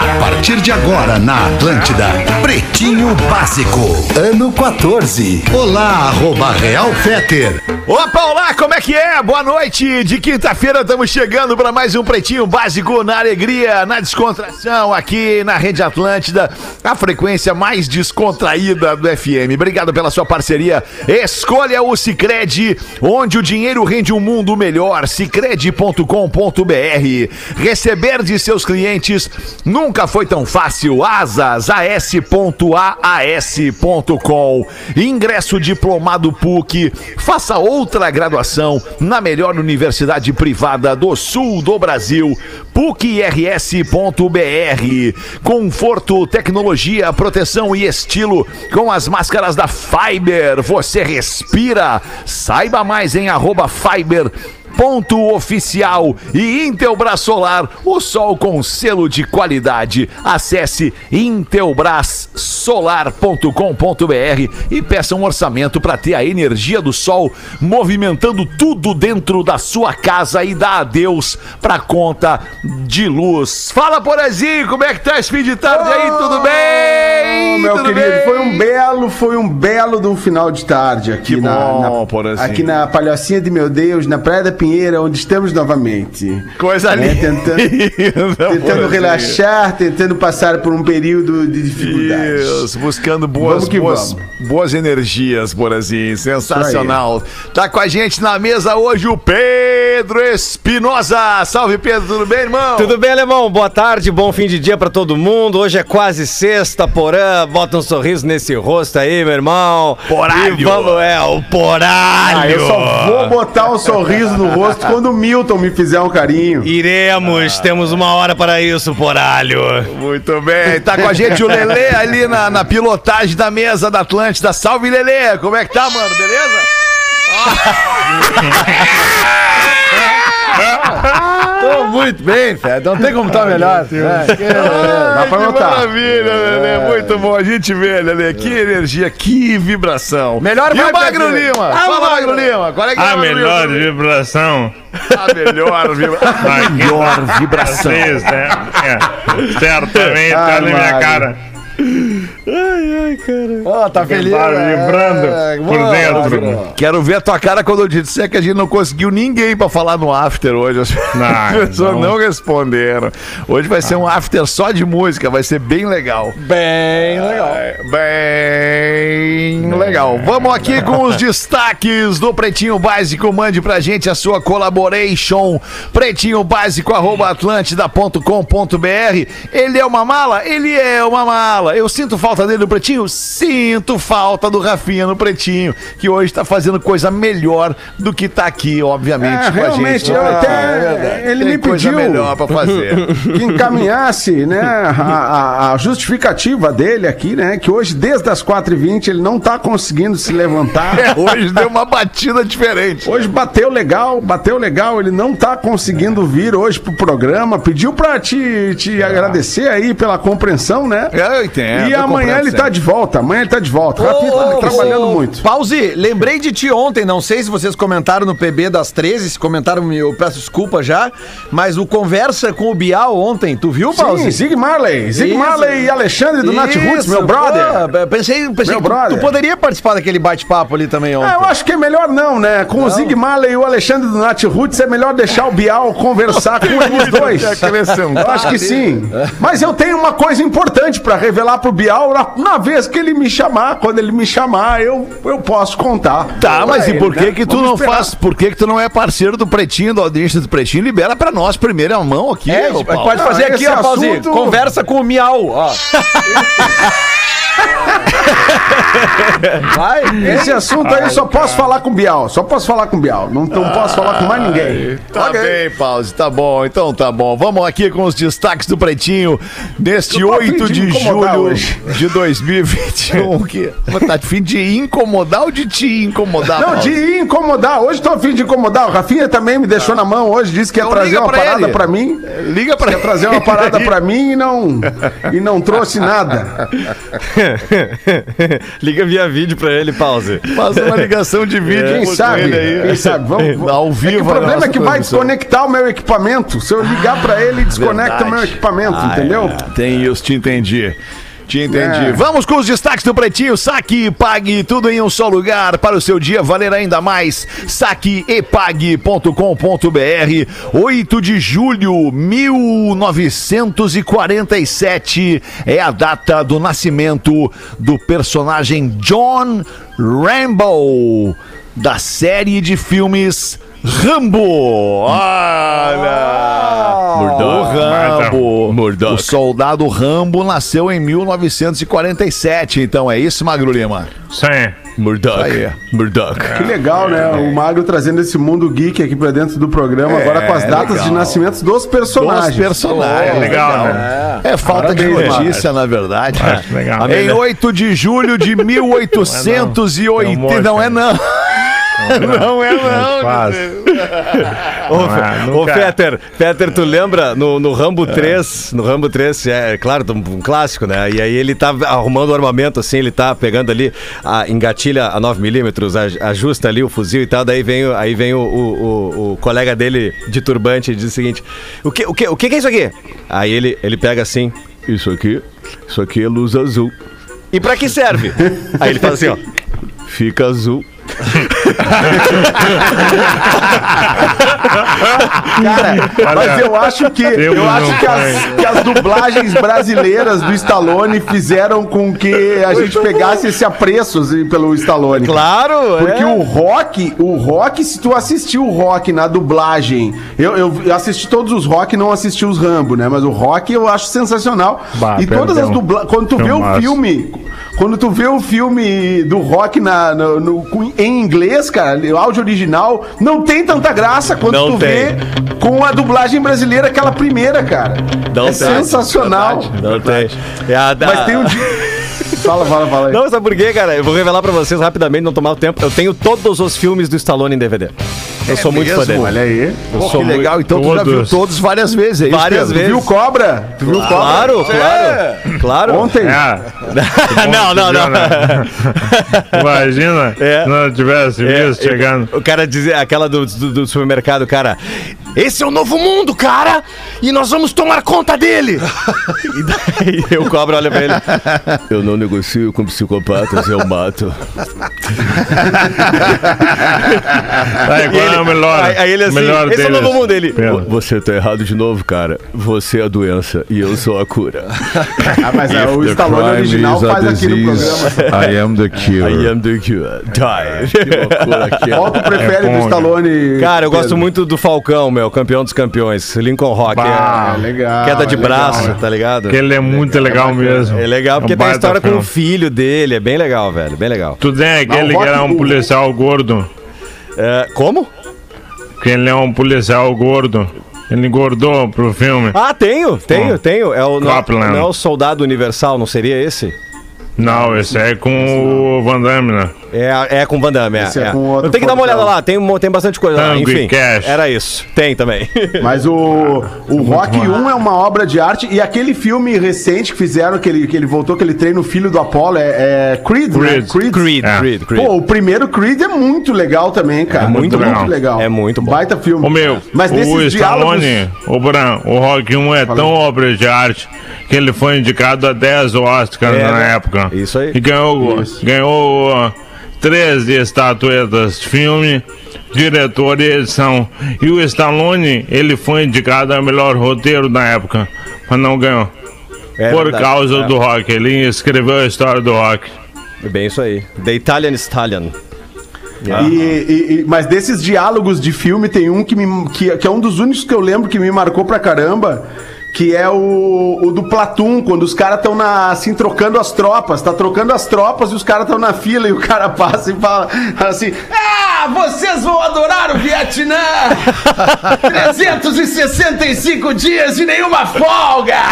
A partir de agora na Atlântida, Pretinho Básico, ano 14. Olá, arroba Real Feter. Opa, olá, como é que é? Boa noite. De quinta-feira estamos chegando para mais um Pretinho Básico na alegria, na descontração, aqui na Rede Atlântida, a frequência mais descontraída do FM. Obrigado pela sua parceria. Escolha o Cicred, onde o dinheiro rende um mundo melhor. Cicred.com.br. Receber de seus clientes nunca foi tão fácil. Asas, as.aas.com. Ingresso diplomado PUC. Faça outra graduação na melhor universidade privada do sul do Brasil. PUCRS.br. Conforto, tecnologia, proteção e estilo com as máscaras da Fiber. Você respira. Saiba mais em arroba Fiber ponto oficial e Intelbras Solar, o sol com selo de qualidade. Acesse intelbrassolar.com.br e peça um orçamento para ter a energia do sol movimentando tudo dentro da sua casa e dá adeus para conta de luz. Fala, Porazinho, como é que tá esse fim de tarde aí? Tudo bem? Oh, meu Tudo querido, bem? foi um belo, foi um belo do final de tarde aqui Que na, bom, na- aqui na Palhocinha de Meu Deus, na Praia da Pinheira, onde estamos novamente. Coisa Né, linda. Tentando, tentando relaxar, tentando passar por um período de dificuldades. Isso, buscando boas, boas, boas energias, Borazinho. Sensacional. Tá com a gente na mesa hoje o Pedro Espinosa. Salve, Pedro, tudo bem, irmão? Tudo bem, alemão? Boa tarde, bom fim de dia pra todo mundo. Hoje é quase sexta, porã. Bota um sorriso nesse rosto aí, meu irmão. Poralho. E vamos, é, o poralho. Ah, eu só vou botar um sorriso no rosto quando o Milton me fizer um carinho. Iremos, temos uma hora para isso, poralho. Muito bem. Tá com a gente o Lelê ali na, na pilotagem da mesa da Atlântida. Salve, Lelê. Como é que tá, mano? Beleza? Tô muito bem, Fé. Não tem como estar melhor. É, que- Dá pra que notar. maravilha, Lelê. Muito bom. A gente vê, Lelê. Que energia, que vibração. Melhor E o vibe, Magro Lelê. Lima? Ah, Fala, Magro. Lima. Qual é que é A Magro melhor Lima? vibração. A melhor vibração. melhor vibração. Vocês, né? É, certamente Ah, tá na minha Mário. cara. Ó, tá feliz. Tá né? vibrando É, por boa, dentro. Quero ver a tua cara quando eu disser que a gente não conseguiu ninguém pra falar no after hoje. As Não, pessoas não. não. responderam. Hoje vai ser um after só de música, vai ser bem legal. Bem legal. Bem legal. Vamos aqui com os destaques do Pretinho Básico. Mande pra gente a sua collaboration. Pretinho Básico, arroba atlântida.com.br. Ele é uma mala? Ele é uma mala. Eu sinto falta dele no Pretinho? Sinto falta do Rafinha no Pretinho, que hoje tá fazendo coisa melhor do que tá aqui, obviamente, É, com a gente. eu Ah, até- é ele Tem me coisa pediu. melhor pra fazer. que encaminhasse né, a, a- a justificativa dele aqui, né? Que hoje, desde as 4h20, ele não tá conseguindo se levantar. É, hoje deu uma batida diferente. Hoje bateu legal, bateu legal, ele não tá conseguindo vir hoje pro programa, pediu pra te, te agradecer aí pela compreensão, né? Eu entendo. e amanhã ele tá de volta, amanhã ele tá de volta. Rafinha tá trabalhando muito. Pause, lembrei de ti ontem, não sei se vocês comentaram no PB das 13, se comentaram, eu peço desculpa já, mas o Conversa com o Bial ontem, tu viu, Pause? Sim, Zig Marley, Zig Isso. Marley e Alexandre do Nath Roots, Isso, meu brother. pô, pensei pensei Meu que brother. tu poderia participar daquele bate-papo ali também ontem. Ah, eu acho que é melhor não, né? Com o Zig Marley e o Alexandre do Nath Roots, é melhor deixar o Bial conversar com eles dois. Eu acho que sim. Mas eu tenho uma coisa importante pra revelar pro Bial na, na vez que ele me chamar. Quando ele me chamar, eu, eu posso contar. Tá, mas Pra e por ele, que né? que tu Vamos não esperar. faz? Por que que tu não é parceiro do Pretinho, da audiência do Pretinho? Libera pra nós primeiro a mão aqui. É, pode fazer Ah, aqui, ó, assunto- Conversa com o Miau, ó. Vai. Esse assunto aí eu só posso falar com o Bial. Só posso falar com o Bial. Não, não posso falar com mais ninguém. Tá bem, Pause, tá bom. Então tá bom. Vamos aqui com os destaques do Pretinho neste Eu tô a fim 8 de de, julho hoje. de 2021. que... Tá a fim de incomodar ou de te incomodar? Não, de incomodar. Hoje tô a fim de incomodar. O Rafinha também me deixou na mão hoje. Disse que ia Então trazer uma pra parada ele. pra mim. Liga pra Ia trazer uma parada pra mim e não, e não trouxe nada. Liga via vídeo pra ele, pause. Faz uma ligação de vídeo Quem com sabe? Quem sabe? Vamos, Ao É vivo. o na problema é que vai transmissão. desconectar o meu equipamento. Se eu ligar pra ele, desconecta Verdade. o meu equipamento, Ah, entendeu? é. Tem isso, te entendi. Te entendi. É. Vamos com os destaques do Pretinho. Saque e pague tudo em um só lugar para o seu dia valer ainda mais. Saqueepague.com.br 8 de julho 1947 é a data do nascimento do personagem John Rambo da série de filmes Rambo. Olha! o Rambo. Murdoch. O soldado Rambo nasceu em 1947. Então é isso, Magro Lima? Sim. Murdoch. Aí. Murdoch. Que legal, né? O Magro trazendo esse mundo geek aqui pra dentro do programa, É, agora com as datas legal. de nascimentos dos Dos personagens. personagens. É legal, né? É falta de Parabéns, notícia, na verdade. Acho legal. Em 8 de julho de 1880. Não é não. Não é não. Faz. Ô, Não é, Fe- ô, nunca- Fetter, Fetter, tu lembra no, no Rambo 3, no Rambo 3, é claro, um, um clássico, né? E aí ele tá arrumando o armamento, assim, ele tá pegando ali, a, engatilha a 9mm, ajusta ali o fuzil e tal, daí vem, o- aí vem o, o, o- o colega dele de turbante e diz o seguinte, o que, o que, o que que é isso aqui? Aí ele, ele pega assim, isso aqui, isso aqui é luz azul. E pra que serve? aí ele faz assim, ó, fica azul. Cara, mas eu acho que Deus eu acho que as, que as dublagens brasileiras do Stallone fizeram com que a gente pegasse esse apreço assim, pelo Stallone. Claro! Porque é. o rock, o rock, se tu assistiu o rock na dublagem, eu, eu assisti todos os rock, não assisti os Rambo, né? Mas o rock eu acho sensacional. Bah, e todas perdão. as dublagens. Quando tu vê o Filmaço. filme, quando tu vê o filme do rock na, no- em inglês, cara, o áudio original, não tem tanta graça quando Não tu tem. vê com a dublagem brasileira, aquela primeira, cara. Não é tem. sensacional. Não tem. É Mas tem um dia. fala, fala, fala aí. Não, sabe por quê, cara? Eu vou revelar pra vocês rapidamente, não tomar o tempo. Eu tenho todos os filmes do Stallone em DVD. Eu sou muito fã dele. Olha aí. Eu Pô, sou que muito- legal. Então tu já viu Todos. todos várias vezes, é Várias vezes. Viu cobra? Tu viu cobra? Claro, claro. Claro. Ontem. É. não, não, não. Imagina É. se não tivesse É, visto chegando. O cara dizia, aquela do, do, do supermercado, cara. Esse é o novo mundo, cara! E nós vamos tomar conta dele! e daí o cobra olha pra ele. Eu não negocio com psicopatas, eu mato. Aí, qual é o melhor? Aí, aí ele assim, melhor esse é o deles? novo mundo dele. Você tá errado de novo, cara. Você é a doença e eu sou a cura. Ah, mas é, o Stallone original faz aqui no programa. I am the cure. I am the cure. Die. Qual tu prefere É do Stallone? Cara, eu gosto muito do Falcão, meu, campeão dos campeões. Lincoln Rock. Bah, é, legal, Queda de legal, braço, né? tá ligado? Que ele é muito legal mesmo. É legal porque Um tem a história com o filho dele. É bem legal, velho. Bem legal. Tu tem aquele que era um policial gordo. É, como? Que ele é um policial gordo. Ele engordou pro filme. Ah, tenho, tenho, Oh. tem É o, não, não é o Soldado Universal, não seria esse? Não, esse é com o Van Damme, né? É, é com Van Damme, é. Esse é é. com outro Eu tenho que dar uma olhada lá, tem, tem bastante coisa lá. Tango e Enfim, Cash. era isso. Tem também. Mas o, o Rock 1 é uma obra de arte. E aquele filme recente que fizeram, que ele, que ele voltou, que ele treina o filho do Apollo, é, é Creed, né? Creed. Creed, É. Creed, Creed. Pô, o primeiro Creed é muito legal também, cara. É muito legal. É muito bom. Baita filme. O meu, Mas o Stallone, diálogos... o Bran, o Rock 1 é tão obra de arte que ele foi indicado a 10 Oscars É, na né? época. Isso aí. E ganhou, ganhou uh, 13 estatuetas de filme, diretor e edição. E o Stallone, ele foi indicado a melhor roteiro na época, mas não ganhou. É por verdade. causa É. do rock. Ele escreveu a história do rock. É bem isso aí. The Italian Stallion. E, e- e- mas desses diálogos de filme, tem um que, me, que, que é um dos únicos que eu lembro que me marcou pra caramba. Que é o, o do Platum, quando os caras estão assim trocando as tropas, tá trocando as tropas e os caras estão na fila e o cara passa e fala assim: Ah, vocês vão adorar o Vietnã! 365 dias e nenhuma folga!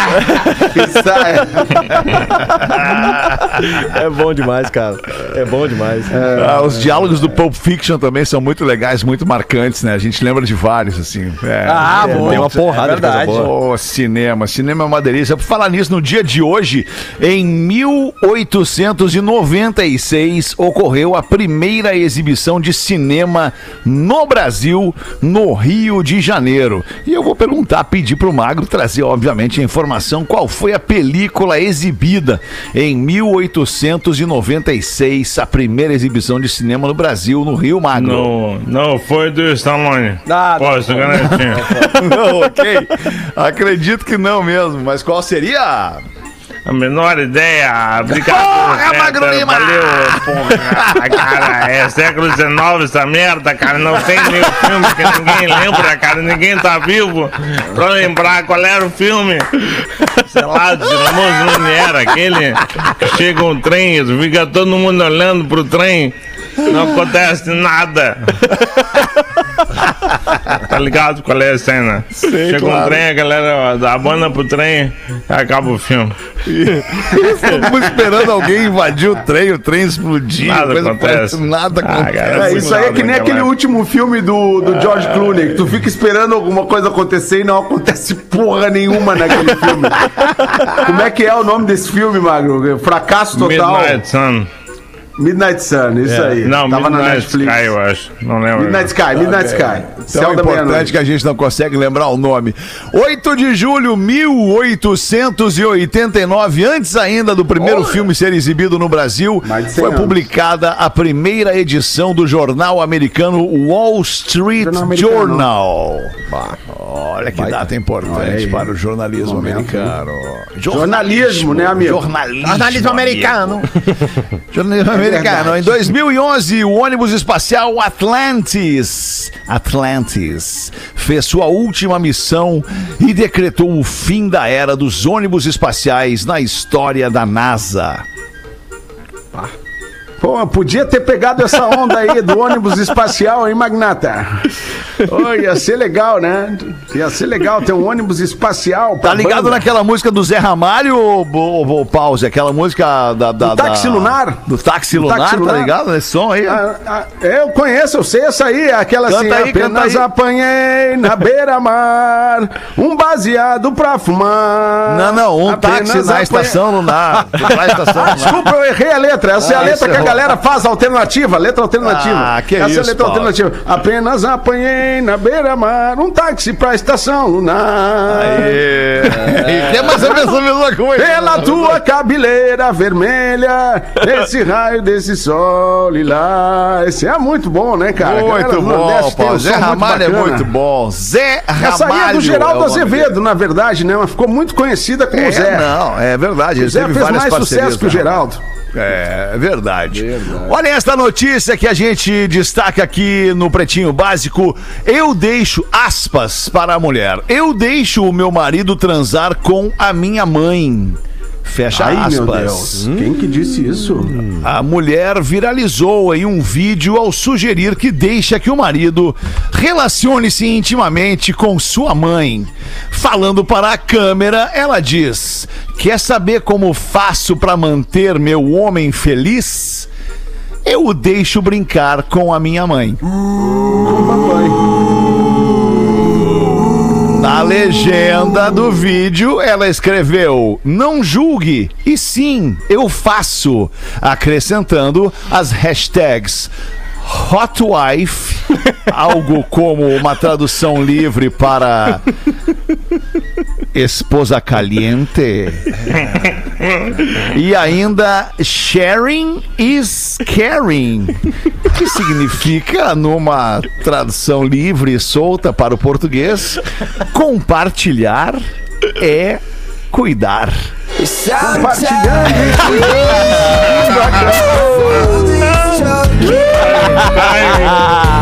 É bom demais, cara. É bom demais. Ah, os diálogos do Pulp Fiction também são muito legais, muito marcantes, né? A gente lembra de vários, assim. É, Ah, é, bom. Tem uma porrada É de coisa verdade. boa. Ô, cinema, cinema é uma delícia. Por falar nisso, no dia de hoje, em 1896, ocorreu a primeira exibição de cinema no Brasil, no Rio de Janeiro. E eu vou perguntar, pedir pro Magro trazer, obviamente, a informação qual foi a película exibida em 1896, a primeira exibição de cinema no Brasil, no Rio Magro. Não, não foi do Stallone. Ah, não. Posso garantir. Não, ok. Acredito que não mesmo, mas qual seria? A menor ideia. Obrigado. Porra, Peter. Magro! Valeu, porra. Cara, é século XIX essa merda, cara. Não tem nenhum filme que ninguém lembra, cara. Ninguém tá vivo pra lembrar qual era o filme. Sei lá, de Ramoso Lumière, aquele que chega um trem, fica todo mundo olhando pro trem. Não acontece nada. Tá ligado qual é a cena? Chega um trem, a galera dá a banda pro trem e acaba o filme. Estamos esperando alguém invadir o trem, o trem explodir. Nada coisa acontece. parece- Nada Ah, acontece. cara, É, isso aí é que nem aquele época. último filme do, do George Clooney, que tu fica esperando alguma coisa acontecer e não acontece porra nenhuma naquele filme. Como é que é o nome desse filme, Magro? Fracasso total. Midnight Sun. Midnight Sun, isso aí. Não, Tava na Midnight Netflix. Sky, eu acho. Não lembro. Midnight Sky, Midnight Sky. Tão Céu da importante que a gente não consegue lembrar o nome. 8 de julho 1889, antes ainda do primeiro filme ser exibido no Brasil, Mais de 100 foi anos. publicada a primeira edição do jornal americano Wall Street Jornal americano. Journal. Olha que data importante Olha para o jornalismo Momento, americano. Jornalismo, né, amigo? Jornalismo, Jornalismo amigo. americano. Jornalismo americano. Em 2011, o ônibus espacial Atlantis, Atlantis, fez sua última missão e decretou o fim da era dos ônibus espaciais na história da NASA. Pô, podia ter pegado essa onda aí do ônibus espacial, hein, Magnata? Ô, ia ser legal, né? Ia ser legal ter um ônibus espacial. Tá ligado banda. naquela música do Zé Ramalho ou, ou, ou Pause? Aquela música da, da, Do Táxi da- Lunar? Do táxi Do lunar, Táxi tá Lunar. ligado nesse som aí? Ah, ah, eu conheço, eu sei essa aí, aquela Canta assim, aí, apenas apanhei na beira-mar um baseado pra fumar. Não, não, um Apenas táxi na apanhei- estação lunar. Na estação Ah, lunar. desculpa, eu errei a letra. Essa é a Ah, letra isso que a. galera faz alternativa, letra alternativa. Ah, que Essa é isso, a letra Paulo. alternativa. Apenas apanhei na beira-mar um táxi pra estação lunar. Aê. E que mais ou menos a mesma coisa. Pela tua cabeleira vermelha, esse raio desse sol lilás. Esse é muito bom, né, cara? Muito bom, Paulo. Zé Ramalho é muito bom. Zé Ramalho. Essa aí é do Geraldo é o nome Azevedo, na verdade, né? Mas ficou muito conhecida com É, o Zé. não, é verdade. O Ele Zé fez mais parcerias, sucesso que o né? Geraldo. É, é verdade. Olha esta notícia que a gente destaca aqui no Pretinho Básico. Eu deixo aspas para a mulher. Eu deixo o meu marido transar com a minha mãe. Fecha Ai, aspas. meu Deus. Quem que disse isso? A mulher viralizou em um vídeo ao sugerir que deixa que o marido relacione-se intimamente com sua mãe. Falando para a câmera, ela diz: Quer saber como faço para manter meu homem feliz? Eu o deixo brincar com a minha mãe. Na legenda do vídeo, ela escreveu: Não julgue, e sim, eu faço. Acrescentando as hashtags Hot Wife, algo como uma tradução livre para esposa caliente. E ainda sharing is caring, que significa, numa tradução livre e solta para o português, compartilhar é cuidar. Compartilhando Vai.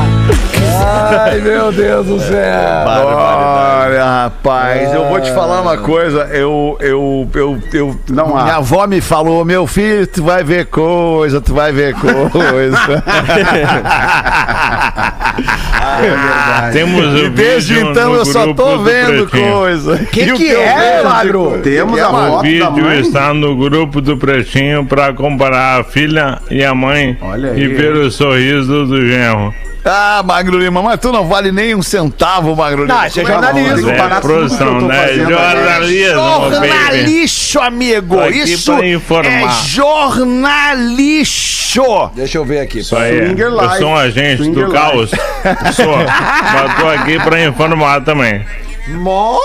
Ai, meu Deus do céu. Olha, rapaz, eu vou te falar uma coisa. Eu, eu, eu, eu Não há. minha avó me falou, meu filho, tu vai ver coisa, tu vai ver coisa. Temos o e desde então no eu só grupo tô do vendo coisa. Que E o que eu é, Magro? Temos Que a é, foto O vídeo da mãe. está no grupo do Pretinho para comparar a filha e a mãe Olha aí. e ver o sorriso do genro. Ah, Magro Lima, mas tu não vale nem um centavo, Magro Lima. Não, isso é Como jornalismo. É eu produção, né? fazendo Jornalismo. Jornalixo, amigo. Isso é jornalixo. Deixa eu ver aqui. Isso aí. Swinger Eu Life. sou um agente Swinger do caos. Sou. Mas tô aqui pra informar também. Mó!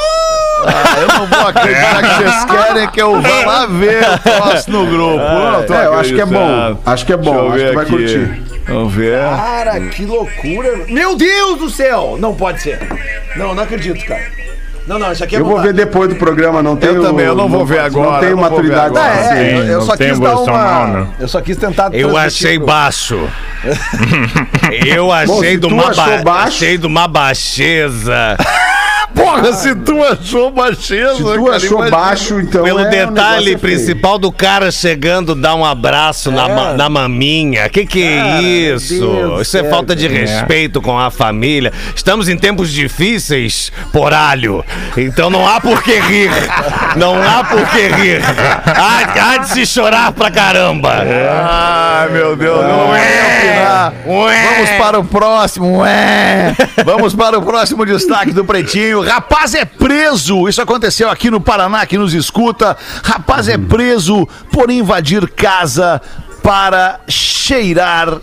Ah, eu não vou acreditar que vocês querem que eu vá lá ver o troço no grupo. Não tô É, eu acho que é bom. Acho que é eu bom. Acho que vai aqui. curtir. Vamos ver. Cara, que loucura. Meu Deus do céu! Não pode ser. Não, não acredito, cara. Não, não, isso aqui é Eu vou ver depois do programa, não tenho. também, eu não vou ver agora, Não tenho eu não maturidade agora. Ah, é, suficiente. eu, eu Não só quis dar uma. não, né? Eu só quis tentar. Eu achei baixo. Eu Bom, achei se de uma, ba baixo- achei de uma baixeza. Porra, se tu achou baixeza, Se tu cara, achou imagina. baixo, então. Pelo é, o detalhe é feio. principal do cara chegando, dar um abraço na, ma- na maminha. Que que é isso? Deus isso é céu, falta de respeito com a família. Estamos em tempos difíceis, poralho. Então não há por que rir. Não há por que rir. Há, há de se chorar pra caramba. Ai, meu Deus, não. Ué. Vamos para o próximo. Ué. Vamos para o próximo destaque do Pretinho. Rapaz é preso. Isso aconteceu aqui no Paraná, que nos escuta. Rapaz é preso por invadir casa para cheirar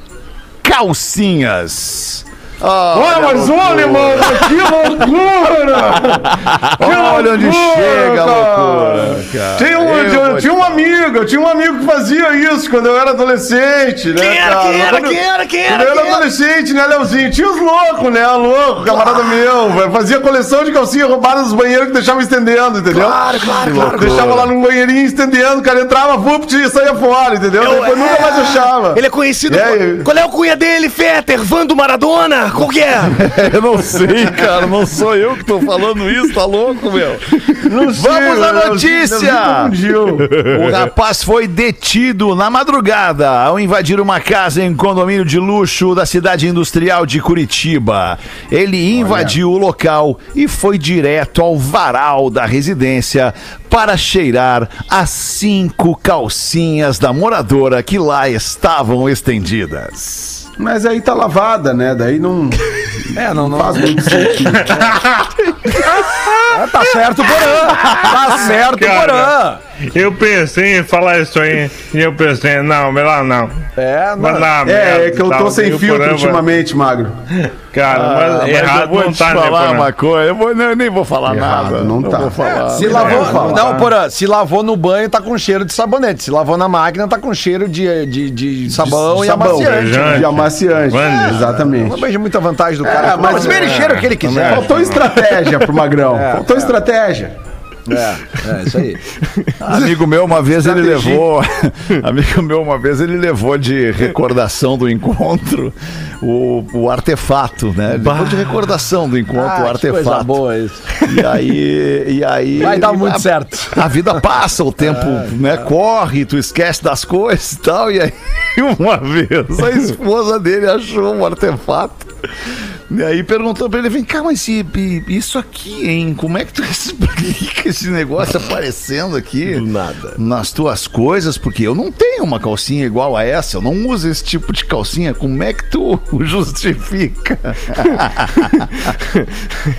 calcinhas. Olha, mas olha, mano, que loucura! Olha onde loucura, chega a cara. loucura, cara. Tinha um, Eu tinha, tinha um amigo, eu tinha um amigo que fazia isso quando eu era adolescente, né, Quem era? cara? Quem era? Quando- Quem era? Quem Quando era? eu era era? adolescente, né, Leozinho? Tinha os loucos, né? Louco, camarada meu. velho. Fazia coleção de calcinha roubada nos banheiros que deixava estendendo, entendeu? Claro, claro, claro. Deixava lá num banheirinho estendendo, o cara entrava, vupt, e saía fora, entendeu? Depois nunca mais achava. Ele é conhecido. Aí? Qual é o cunha dele, Fetter? Vando Maradona? Qual que é? Eu não sei, cara. Não sou eu que tô falando isso, tá louco, meu? Não sei, Vamos à notícia! O rapaz foi detido na madrugada ao invadir uma casa em condomínio de luxo da cidade industrial de Curitiba. Ele invadiu o local e foi direto ao varal da residência para cheirar as cinco calcinhas da moradora que lá estavam estendidas. Mas aí tá lavada, né? Daí não, É, não, não. faz muito sentido. Ah, tá certo, Porã. Tá certo, Cara. Porã. Eu pensei em falar isso aí e eu pensei, não, melhor não. É, não. lá, É, merda é que eu e tô tal, sem e filtro ultimamente, Magro. Cara, mas Ah, mas errado eu vou não te tá, né, falar Porã? uma coisa, eu, vou, eu nem vou falar Errado, nada. não tá. vou falar. Se Não lavou, falar. não, Porã, se lavou no banho, tá com cheiro de sabonete. Se lavou na máquina, tá com cheiro de, de, de sabão e Sabão, amaciante. De amaciante. Vande. exatamente. Não vejo muita vantagem do cara. É, mas- mas ele cheiro que ele quiser. Faltou estratégia pro Magrão. Faltou estratégia. É, é, isso aí. Amigo meu, uma vez ele levou. Amigo meu, uma vez ele levou de recordação do encontro o, o artefato, né? Ele levou de recordação do encontro o Ah, coisa artefato. boa isso. E aí. E aí Vai dar muito a, certo. A vida passa, o tempo né, corre, tu esquece das coisas e tal. E aí, uma vez, a esposa dele achou um artefato. E aí perguntou pra ele, vem cá, mas e- e- isso aqui, hein? Como é que tu explica esse negócio aparecendo aqui? Do nada. Nas tuas coisas, porque eu não tenho uma calcinha igual a essa, eu não uso esse tipo de calcinha. Como é que tu justifica?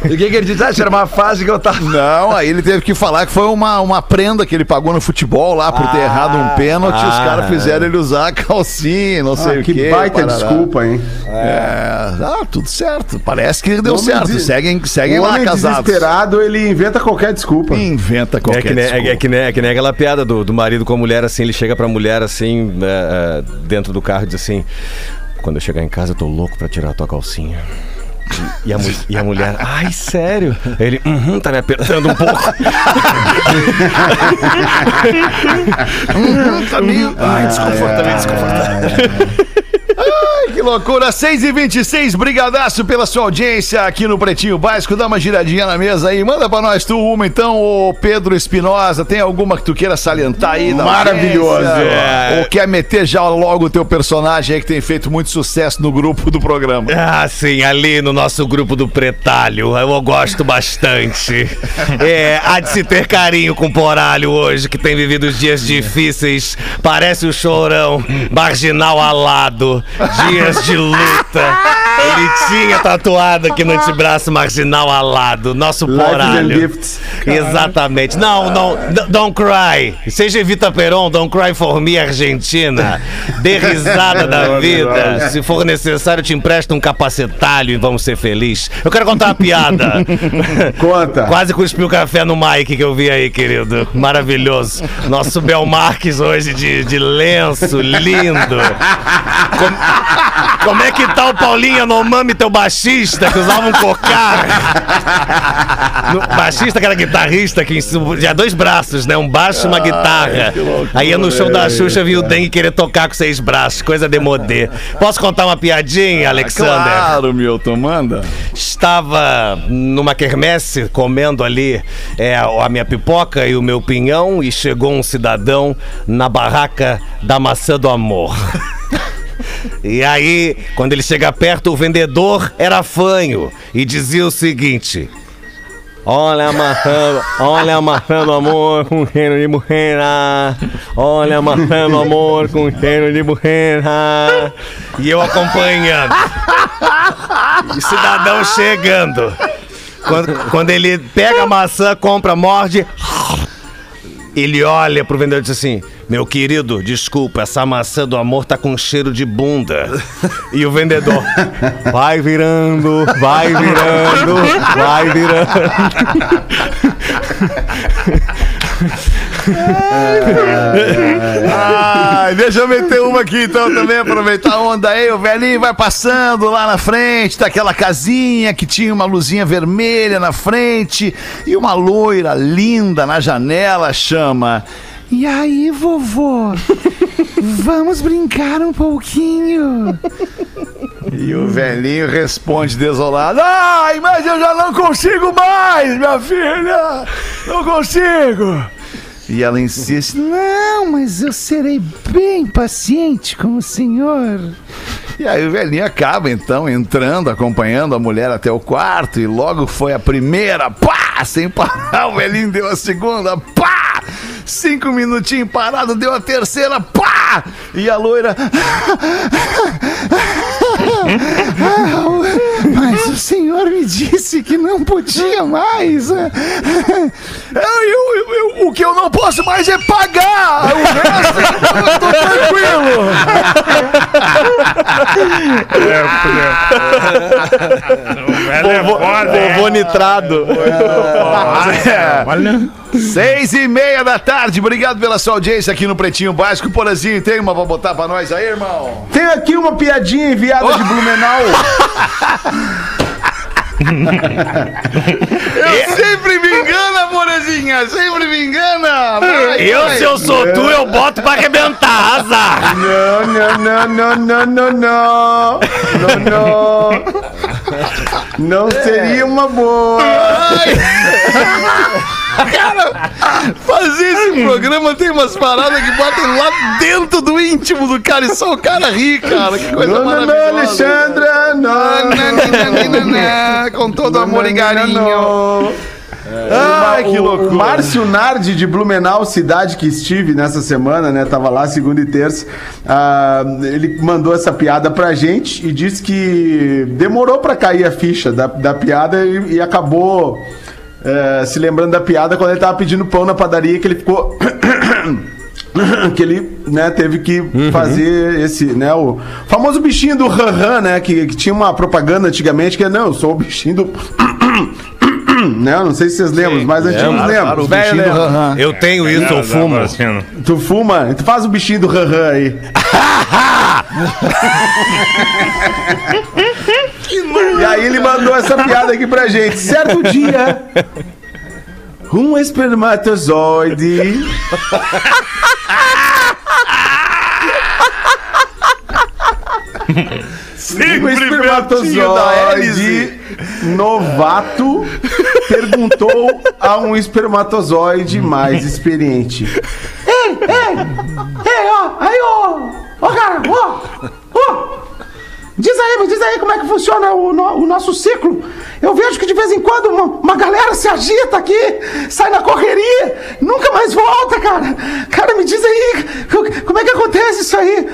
E o que, que ele disse? Ah, era uma fase que eu tava. Não, aí ele teve que falar que foi uma, uma prenda que ele pagou no futebol lá por ter errado um pênalti. os ah. caras fizeram ele usar a calcinha, não sei Ah, o que quê. baita parará. desculpa, hein? É, ah, tudo certo. Parece que deu certo. des- Seguem, seguem o lá casados. desesperado, ele inventa qualquer desculpa. Inventa É qualquer que, nem, é, desculpa. é que nem, é que nem aquela piada do, do marido com a mulher, assim, ele chega pra mulher, assim, é, é, dentro do carro e diz assim, quando eu chegar em casa eu tô louco pra tirar a tua calcinha. E a, mu- e a mulher, ai, sério? Ele, uhum, tá me apertando um pouco. Hum, tá meio... Ai, desconfortável, desconfortável. Que loucura, 6 e 26 brigadaço pela sua audiência aqui no Pretinho Básico. Dá uma giradinha na mesa aí, manda pra nós tu uma então, ô Pedro Espinosa. Tem alguma que tu queira salientar aí? Maravilhoso. É. Ou quer meter já logo o teu personagem aí que tem feito muito sucesso no grupo do programa? Ah, sim, ali no nosso grupo do Pretalho, eu gosto bastante. É, há de se ter carinho com o Poralho hoje, que tem vivido os dias difíceis. Parece o chorão, marginal alado, dias de luta. Ele tinha tatuado aqui no antebraço marginal alado, nosso Poralho. Exatamente. Não, não, don't cry. Seja Evita Peron, don't cry for me, Argentina. Dê risada da vida. Se for necessário, te empresto um capacetalho e vamos ser felizes. Eu quero contar uma piada. Conta. Quase cuspiu café no Mike que eu vi aí, querido. Maravilhoso. Nosso Bel Marques hoje de, de lenço, lindo. Como, como é que tá o Paulinho Anomami, teu baixista, que usava um cocar? No- baixista que era guitarrista, que tinha dois braços, né? Um baixo e uma guitarra. Aí ia no show da Xuxa, viu o Dengue querer tocar com seis braços, coisa de modê. Posso contar uma piadinha, Alexander? Claro, Milton, manda. Estava numa quermesse comendo ali é, a minha pipoca e o meu pinhão e chegou um cidadão na barraca da maçã do amor. E aí, quando ele chega perto, o vendedor era fanho e dizia o seguinte: Olha a maçã, olha a maçã do amor com cheiro de bucheira. Olha a maçã do amor com cheiro de bucheira. E eu acompanhando. E cidadão chegando. Quando, quando ele pega a maçã, compra, morde. Ele olha pro vendedor e diz assim: Meu querido, desculpa, essa maçã do amor tá com cheiro de bunda. E o vendedor: Vai virando, vai virando, vai virando. Ai, deixa eu meter uma aqui então também, aproveitar a onda aí. O velhinho vai passando lá na frente daquela casinha que tinha uma luzinha vermelha na frente e uma loira linda na janela chama. E aí, vovô? Vamos brincar um pouquinho. E o velhinho responde desolado: Ai, mas eu já não consigo mais, minha filha! Não consigo! E ela insiste: Não, mas eu serei bem paciente com o senhor. E aí o velhinho acaba então entrando, acompanhando a mulher até o quarto, e logo foi a primeira, pá! Sem parar, o velhinho deu a segunda, pá! Cinco minutinhos parado, deu a terceira, pá! E a loira. Mas o senhor me disse que não podia mais. Eu, eu- eu- o que eu não posso mais é pagar. O resto eu tô tranquilo. Velho é foda, é. Vovô nitrado. Olha. Seis e meia da tarde. Obrigado pela sua audiência aqui no Pretinho Básico. Porazinho, tem uma pra botar pra nós aí, irmão? Tem aqui uma piadinha enviada de Blumenau. Eu sempre me engana, Porazinha. Sempre me engana. Vai, Eu, vai. se eu sou tu, eu boto pra arrebentar, azar. Não, não, não, não, não, não, não. Não, não. Não seria uma boa. Fazer esse programa tem umas paradas que batem lá dentro do íntimo do cara e só o cara ri, cara. Que coisa Não, não, não, maravilhosa. Alexandra, não. Com todo amor e carinho. Não. Ai, que O- loucura. O Márcio Nardi de Blumenau, cidade que estive nessa semana, né? Tava lá segunda e terça. ah, ele mandou essa piada pra gente e disse que demorou pra cair a ficha da, da piada e, e acabou eh, se lembrando da piada quando ele tava pedindo pão na padaria que ele ficou. que ele né, teve que fazer esse, né, o famoso bichinho do Ranran, né, que, que tinha uma propaganda antigamente que é, não, eu sou o bichinho do né, não sei se vocês lembram, os mais antigos lembram. o bichinho do Ranran. Eu tenho isso, eu fumo. Tu fuma? Tu faz o bichinho do Ranran aí. e aí ele mandou essa piada aqui pra gente. Certo dia, um espermatozoide Um espermatozoide novato perguntou a um espermatozoide mais experiente. Ei, ei, ei, ó, aí, ó, ó, cara, ó, ó. Diz aí, diz aí como é que funciona o, no- o nosso ciclo. Eu vejo que de vez em quando uma, uma galera se agita aqui, sai na correria, nunca mais volta, cara. Cara, me diz aí, co- como é que acontece isso aí?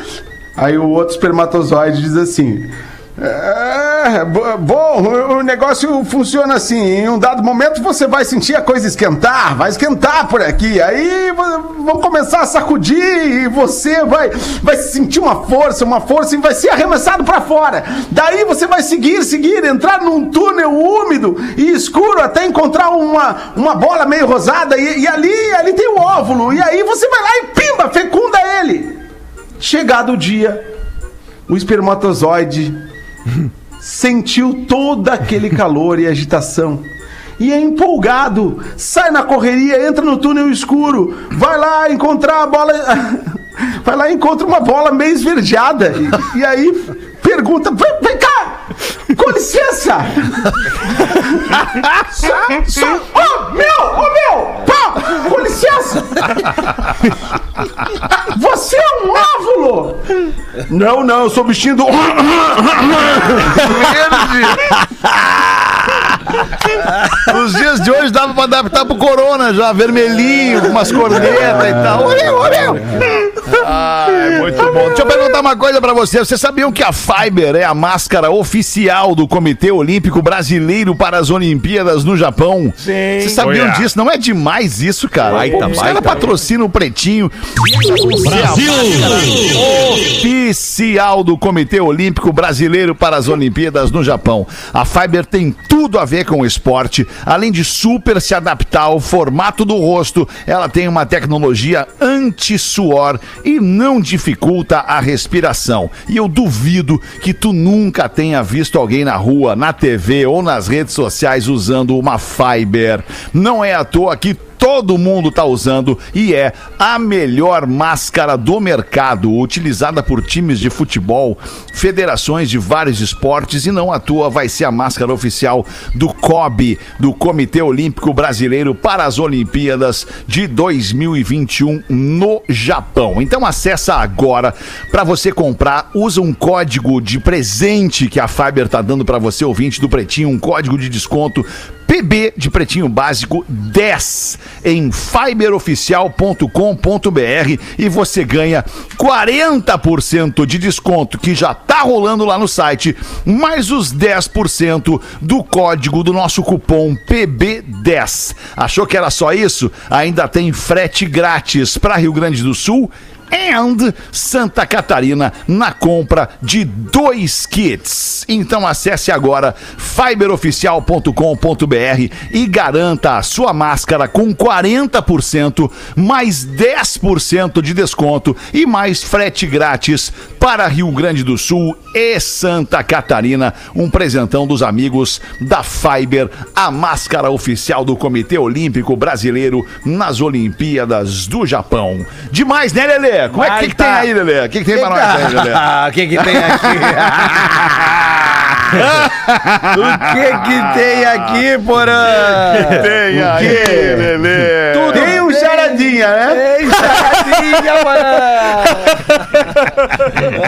Aí o outro espermatozoide diz assim: "É, bo- bom, o negócio funciona assim. Em um dado momento você vai sentir a coisa esquentar, vai esquentar por aqui. Aí vão começar a sacudir e você vai, vai sentir uma força, uma força e vai ser arremessado para fora. Daí você vai seguir, seguir, entrar num túnel úmido e escuro até encontrar uma, uma bola meio rosada e, e ali, ali tem o óvulo. E aí você vai lá e pimba, fecunda ele. Chegado o dia, o espermatozoide sentiu todo aquele calor e agitação. E é empolgado, sai na correria, entra no túnel escuro, vai lá encontrar a bola. Vai lá e encontra uma bola meio esverdeada. E, e aí pergunta: vem, cá, com licença! só, só, ô meu, ô meu, pá, com licença! Você é um óvulo! Não, não, eu sou bichinho do. Os dias de hoje dava pra adaptar pro Corona já, vermelhinho, com umas cornetas e tal. Ô, meu. Ah, é muito bom. Deixa eu perguntar uma coisa pra você. Vocês sabiam que a Fiber é a máscara oficial do Comitê Olímpico Brasileiro para as Olimpíadas no Japão? Sim. Vocês sabiam Olha. disso? Não é demais isso, cara? Baita, Os baita. caras patrocinam o Pretinho. Brasil! Oficial do Comitê Olímpico Brasileiro para as Olimpíadas no Japão. A Fiber tem tudo a ver com o esporte, além de super se adaptar ao formato do rosto, ela tem uma tecnologia anti-suor e não dificulta a respiração. E eu duvido que tu nunca tenha visto alguém na rua, na TV ou nas redes sociais usando uma Fiber. Não é à toa que todo mundo tá usando e é a melhor máscara do mercado, utilizada por times de futebol, federações de vários esportes e não à toa vai ser a máscara oficial do COB, do Comitê Olímpico Brasileiro para as Olimpíadas de 2021 no Japão. Então acessa agora para você comprar, usa um código de presente que a Fiber tá dando para você ouvinte do Pretinho, um código de desconto PB de Pretinho Básico 10 em fiberoficial.com.br e você ganha 40% de desconto que já tá rolando lá no site, mais os 10% do código do nosso cupom PB10. Achou que era só isso? Ainda tem frete grátis para Rio Grande do Sul and Santa Catarina na compra de dois kits. Então acesse agora fiberoficial.com.br e garanta a sua máscara com 40% mais 10% de desconto e mais frete grátis para Rio Grande do Sul e Santa Catarina. Um presentão dos amigos da Fiber, a máscara oficial do Comitê Olímpico Brasileiro nas Olimpíadas do Japão. Demais, né, Lelê? Como é que, que, que tem aí, Lelê? O que, que tem pra nós aí, Lelê? O que que tem aqui? o que que tem aqui, Porã? Tem aí, Lelê. Tudo Tem um charadinha, né? Ei, charadinha, Porã!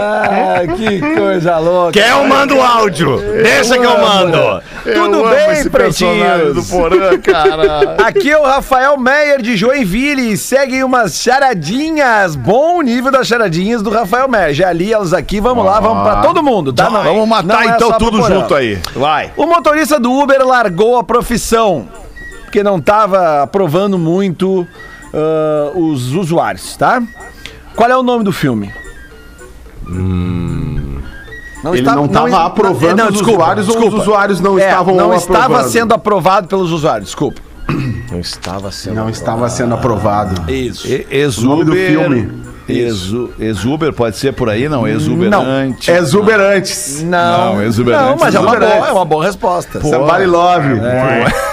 Ah, que coisa louca. Quer eu mando o áudio? Deixa que eu mando. Tudo bem, personagem do pretinhos? Porã, cara. Aqui é o Rafael Meyer de Joinville e seguem umas charadinhas. Bom nível das charadinhas do Rafael Meyer. Já li elas aqui, vamos lá, vamos pra todo mundo, tá? Não- Vamos matar não é então tudo junto aí. Vai. O motorista do Uber largou a profissão porque não estava aprovando muito ah, os usuários, tá? Qual é o nome do filme? Não Ele não estava aprovando os usuários ou os usuários não É, estavam Não estava aprovando? sendo aprovado pelos usuários, desculpa. Não estava sendo. Não estava sendo aprovado. Isso. O nome do filme Exu, exuber pode ser por aí, não? Exuberante. Exuberantes. Não, Não, exuberante. Não, mas é uma, Exuberante. boa, é uma boa resposta. Somebody love.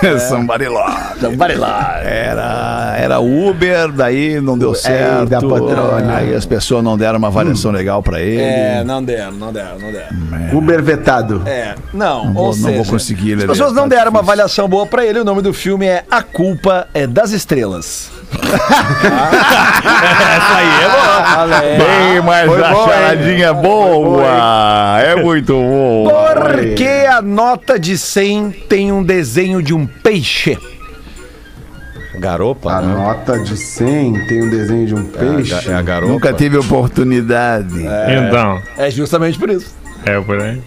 É. Somebody love. Somebody lá. Era, era Uber, daí não deu certo. da patrona. Aí as pessoas não deram uma avaliação legal pra ele. É, não deram, não deram, não deram. Uber vetado. É, não, vou- ou não seja, vou conseguir, As pessoas não tá deram uma avaliação boa pra ele, o nome do filme é A Culpa é das Estrelas. Essa aí é boa. Bem, mas Foi a bom, hein? charadinha boa. É muito boa. Por que a nota de 100 tem um desenho de um peixe? Garopa, A né? nota de 100 tem um desenho de um peixe. É a garopa. Nunca tive oportunidade. Então, É justamente por isso. é por aí.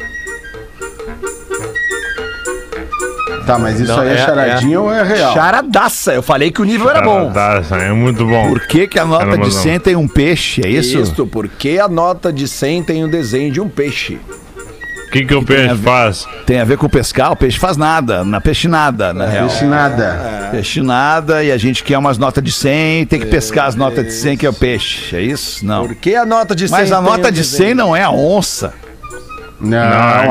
Tá, mas isso Não, aí é, é- charadinha ou é real? Charadaça, eu falei que o nível era bom. É muito bom. Por que, que a nota de não. 100 tem um peixe? É isso? Isto, porque a nota de 100 tem um desenho de um peixe. O que, que o peixe faz? Tem a ver com pescar? O peixe faz nada. Na peixe nada, na real. Peixe nada. Peixe nada e a gente quer umas notas de 100, tem que pescar as notas de 100 que é o peixe. É isso? Não. Por que a nota de 100 Mas a tem nota de desenho? 100 não é a onça. Não, é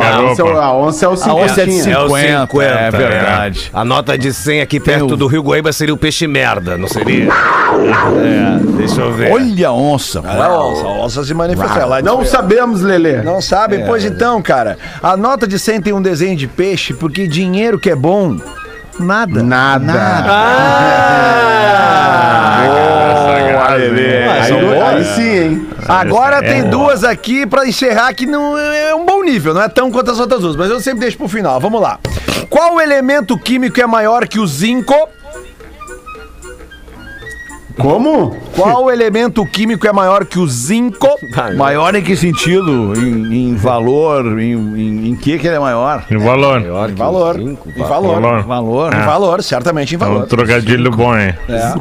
a, onça, é a onça é o A onça é de cinquentinha. 50, é verdade. A nota de 100 aqui perto o- do Rio Guaíba seria o peixe merda, não seria? É, deixa eu ver. Olha a onça. Não é a onça, a onça se manifestou. Ela Não sabemos, Lelê. Não sabem? Pois então, cara, a nota de 100 tem um desenho de peixe porque dinheiro que é bom, nada. Nada. Boa, Aí, aí sim, hein? Agora É tem duas aqui pra encerrar que não é um bom nível, não é tão quanto as outras duas, mas eu sempre deixo pro final. Vamos lá. Qual elemento químico é maior que o zinco? Como? Qual elemento químico é maior que o zinco? Maior em que sentido? Em, em valor? Em, em, em que que ele é maior? Em valor. Maior que valor. os cinco, Em valor. Valor. Valor? Em valor, certamente em É um valor. trocadilho bom, hein?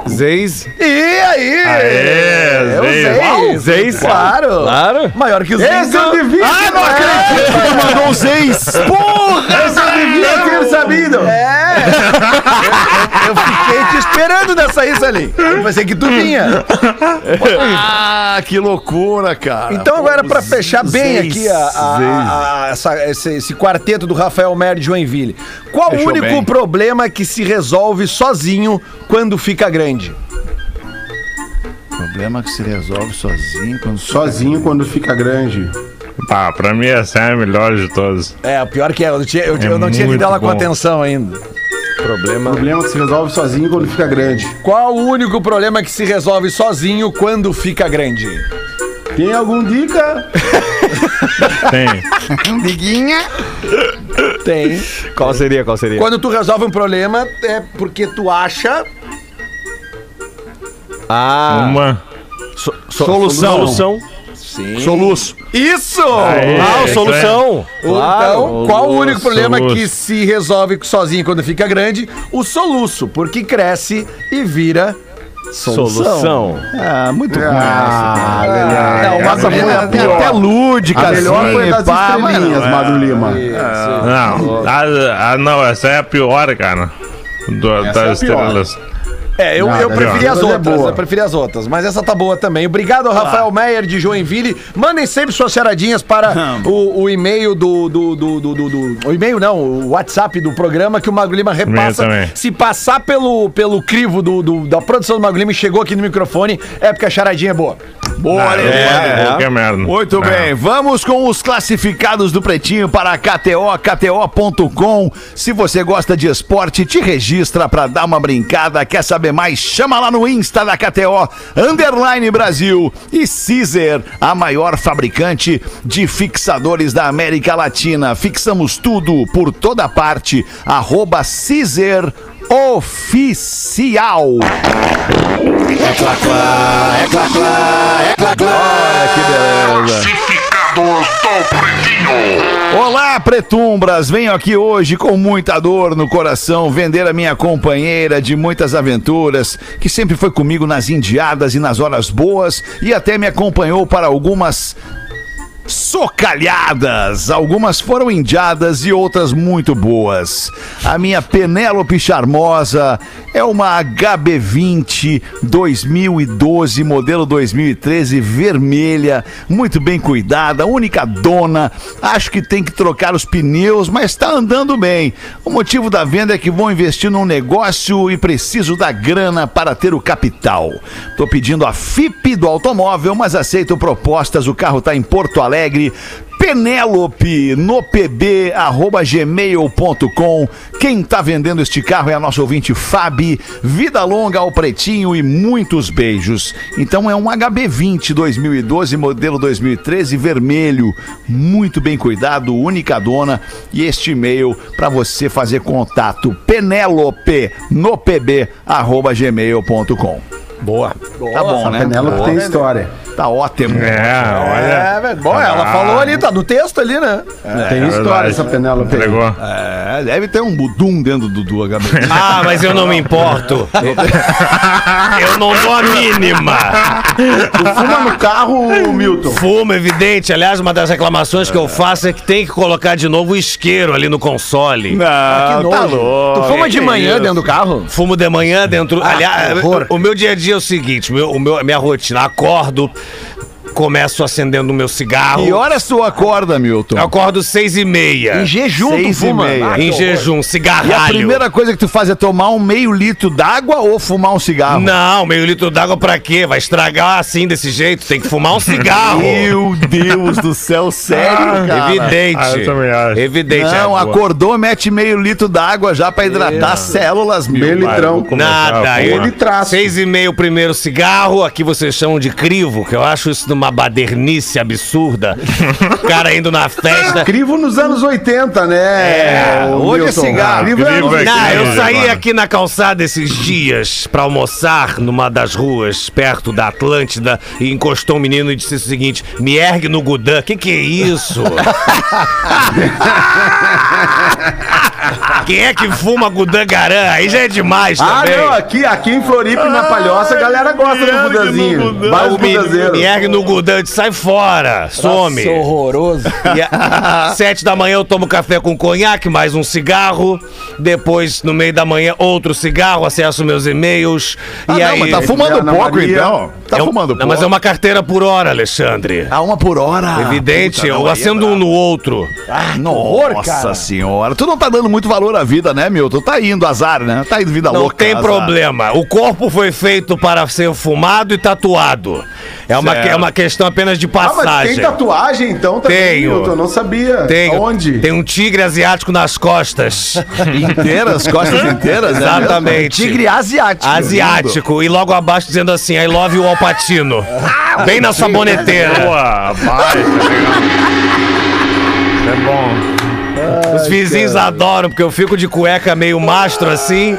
Zeis. E aí? Aê, Eu Zeis. sei. Zeis. Claro. Claro. Maior que o Esse eu zinco. devia Ah, não acredito! Tu mandou um seis! Porra! Esse eu devia ter sabido. É. Eu, eu fiquei te esperando nessa aí, Salim. Eu pensei que tu vinha. Ah, que loucura, cara. Então agora pra fechar bem seis, aqui a, a- a- essa- esse, esse quarteto do Rafael Mer de Joinville. Qual o único bem. problema que se resolve sozinho quando fica grande? Problema que se resolve sozinho quando Sozinho quando fica grande. Pá, pra mim essa é a melhor de todas. É, o pior que é, eu, tinha- eu- É eu não tinha lido muito ela com atenção ainda. Problema. Problema que se resolve sozinho quando fica grande. Qual o único problema que se resolve sozinho quando fica grande? Tem algum dica? Tem. Tem. Qual seria? Qual seria? Quando tu resolve um problema, é porque tu acha. Ah, Uma. so- Solução. Solução. Sim. Soluço. Isso! Aê, Ah, solução. Então, qual o único problema soluço. que se resolve sozinho quando fica grande? O soluço, porque cresce e vira solução. Solução. Ah, muito ruim Ah, Lelê. Não, foi a Tem pior. até lúdica, A melhor assim, foi das pá, estrelinhas, não é. Magro Lima. Não. Ah, ah, não, essa é a pior, cara. Do, Essa das é a pior. É, eu, Não, eu é preferi melhor. as é outras, boa. eu preferi as outras, mas essa tá boa também. Obrigado, Rafael Meyer de Joinville. Mandem sempre suas charadinhas para o, o e-mail do, do, do, do, do- do- O e-mail não, o WhatsApp do programa que o Magro Lima repassa. Se passar pelo, pelo crivo do, do- da produção do Magro Lima e chegou aqui no microfone, é porque a charadinha é boa. Boa, Ah, eu mando qualquer merda. Muito Não. bem, vamos com os classificados do Pretinho para a KTO, KTO.com. Se você gosta de esporte, te registra para dar uma brincada. Quer saber mais? Chama lá no Insta da KTO, Underline Brasil e Caesar, a maior fabricante de fixadores da América Latina. Fixamos tudo por toda parte. Arroba Caesar Oficial. Olha que beleza. Olá, Pretumbras! Venho aqui hoje com muita dor no coração vender a minha companheira de muitas aventuras, que sempre foi comigo nas indiadas e nas horas boas e até me acompanhou para algumas socalhadas. Algumas foram indiadas e outras muito boas. A minha Penélope Charmosa é uma HB20 2012, modelo 2013, vermelha, muito bem cuidada, única dona. Acho que tem que trocar os pneus, mas está andando bem. O motivo da venda é que vou investir num negócio e preciso da grana para ter o capital. Tô pedindo a FIP do automóvel, mas aceito propostas. O carro está em Porto Alegre. Penélope no pb arroba gmail.com. Quem tá vendendo este carro é a nossa ouvinte Fabi. Vida longa ao pretinho e muitos beijos. Então é um HB20 2012, modelo 2013, vermelho. Muito bem cuidado, única dona. E este e-mail para você fazer contato: penélope no pb arroba gmail.com. Boa. Tá bom, né? Penélope tem história. Tá ótimo. É, olha. É, velho. Bom, ela Ah. falou ali, tá no texto ali, né? tem história verdade. essa Penélope. aí. Entregou. É, deve ter um budum dentro do, do HB. Ah, mas eu não me importo. Eu não dou a mínima. Tu fuma no carro, Milton? Fumo, evidente. Aliás, uma das reclamações que eu faço é que tem que colocar de novo o isqueiro ali no console. Não, tá nojo. louco. Tu fuma de manhã dentro do carro? Fumo de manhã dentro. Aliás, horror. o meu dia a dia é o seguinte: meu, o meu, minha rotina. Acordo, começo acendendo o meu cigarro. Que horas tu acorda, Milton? Eu acordo seis e meia. Em jejum, tu Seis e fuma? meia. Ah, Em jejum, E cigarralho. a primeira coisa que tu faz é tomar um meio litro d'água ou fumar um cigarro? Não, meio litro d'água pra quê? Vai estragar assim desse jeito? Tem que fumar um cigarro. Meu Deus do céu, sério, cara? Evidente. Ah, eu também acho. Evidente. Não, É, acordou, mete meio litro d'água já pra hidratar as células, Meio meu. litrão. começar a Nada, eu, litraço. seis e meio o primeiro cigarro, aqui vocês chamam de crivo, que eu acho isso numa badernice absurda. O cara indo na festa. Crivo nos anos 80, né? É, hoje é Milton? cigarro. Crivo é Crivo é Não, eu saí aqui na calçada esses dias pra almoçar numa das ruas perto da Atlântida e encostou um menino e disse o seguinte: me ergue no Gudan. Que que é isso? Quem é que fuma Gudan Garan? Aí já é demais Ah, também. não, aqui, aqui em Floripa na Palhoça a galera gosta do. Vários me, budazeiros. me ergue no Gudan, sai fora, some. Nossa, horroroso. E a- sete da manhã eu tomo café com conhaque, mais um cigarro. Depois, no meio da manhã, outro cigarro, acesso meus e-mails. Ah, e não, aí. mas tá fumando Ana pouco, Maria. então. Tá É um- fumando não, pouco. mas é uma carteira por hora, Alexandre. Ah, uma por hora. Evidente, Puta, eu é acendo um brabo. no outro. Nossa senhora. Tu não tá dando muito valor à vida, né, Milton? Tá indo azar, né? Tá indo vida Não louca. tem azar. problema. O corpo foi feito para ser fumado e tatuado. É uma, Certo. é uma questão apenas de Ah, mas passagem. tem tatuagem então também, Tenho. Milton? Eu não sabia. Tenho. Onde? Tem um tigre asiático nas costas. Inteiras, costas inteiras, né? Exatamente. Tigre asiático. Asiático. E logo abaixo dizendo assim, I love you, Alpatino. Bem na saboneteira. Boa, vai, é bom. Os vizinhos adoram, porque eu fico de cueca meio mastro assim.